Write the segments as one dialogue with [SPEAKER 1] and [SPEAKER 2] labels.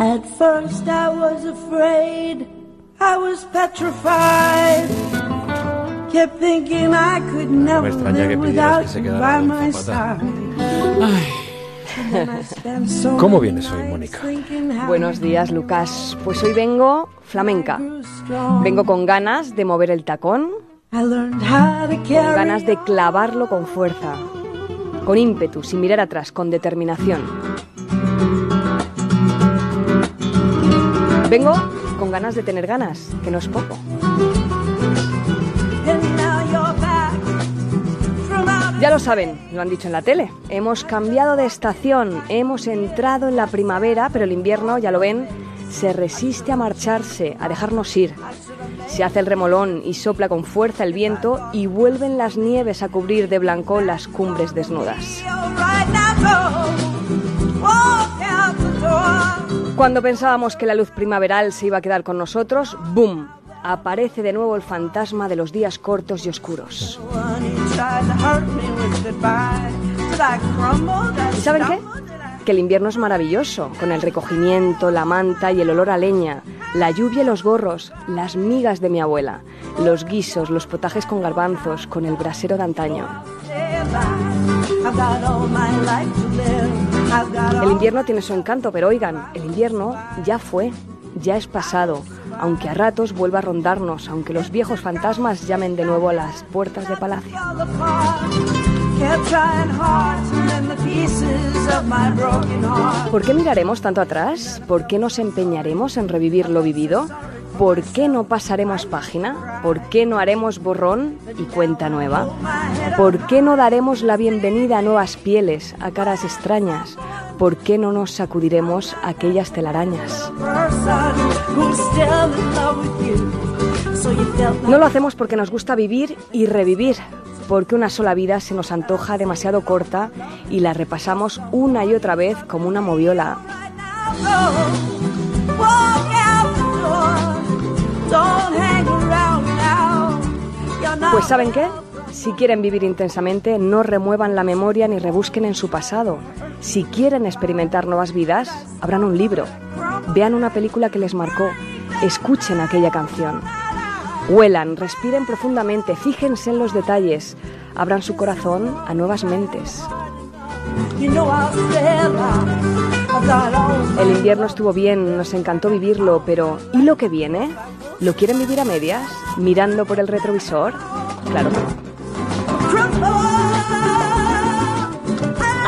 [SPEAKER 1] At first I was afraid, I was petrified. Kept thinking I could never
[SPEAKER 2] me extraña que
[SPEAKER 1] live without
[SPEAKER 2] que se
[SPEAKER 1] you
[SPEAKER 2] quedara
[SPEAKER 1] by my side.
[SPEAKER 2] ¿Cómo vienes hoy, Mónica?
[SPEAKER 3] Buenos días, Lucas. Pues hoy vengo flamenca. Vengo con ganas de mover el tacón,
[SPEAKER 1] I learned how to
[SPEAKER 3] con ganas de clavarlo con fuerza, con ímpetu, sin mirar atrás, con determinación. Vengo con ganas de tener ganas, que no es poco. Ya lo saben, lo han dicho en la tele. Hemos cambiado de estación, hemos entrado en la primavera, pero el invierno, ya lo ven, se resiste a marcharse, a dejarnos ir. Se hace el remolón y sopla con fuerza el viento y vuelven las nieves a cubrir de blanco las cumbres desnudas. Cuando pensábamos que la luz primaveral se iba a quedar con nosotros, ¡boom! Aparece de nuevo el fantasma de los días cortos y oscuros. ¿Y saben qué? Que el invierno es maravilloso, con el recogimiento, la manta y el olor a leña, la lluvia y los gorros, las migas de mi abuela, los guisos, los potajes con garbanzos, con el brasero de antaño. El invierno tiene su encanto, pero oigan, el invierno ya fue, ya es pasado, aunque a ratos vuelva a rondarnos, aunque los viejos fantasmas llamen de nuevo a las puertas de palacio. ¿Por qué miraremos tanto atrás? ¿Por qué nos empeñaremos en revivir lo vivido? ¿Por qué no pasaremos página? ¿Por qué no haremos borrón y cuenta nueva? ¿Por qué no daremos la bienvenida a nuevas pieles, a caras extrañas? ¿Por qué no nos sacudiremos aquellas telarañas? No lo hacemos porque nos gusta vivir y revivir, porque una sola vida se nos antoja demasiado corta y la repasamos una y otra vez como una moviola. Pues ¿saben qué? Si quieren vivir intensamente, no remuevan la memoria ni rebusquen en su pasado. Si quieren experimentar nuevas vidas, abran un libro, vean una película que les marcó, escuchen aquella canción. Huelan, respiren profundamente, fíjense en los detalles, abran su corazón a nuevas mentes. El invierno estuvo bien, nos encantó vivirlo, pero ¿y lo que viene? ¿Lo quieren vivir a medias? ¿Mirando por el retrovisor? Claro.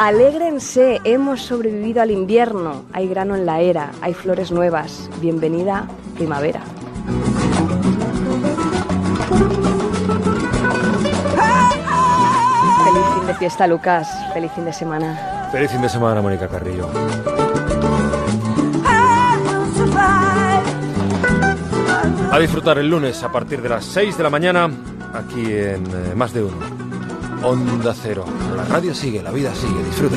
[SPEAKER 3] Alégrense, hemos sobrevivido al invierno. Hay grano en la era, hay flores nuevas. Bienvenida primavera. Feliz fin de fiesta, Lucas. Feliz fin de semana.
[SPEAKER 2] Feliz fin de semana, Mónica Carrillo. A disfrutar el lunes a partir de las 6 de la mañana aquí en eh, Más de Uno. Onda Cero. La radio sigue, la vida sigue. Disfruta.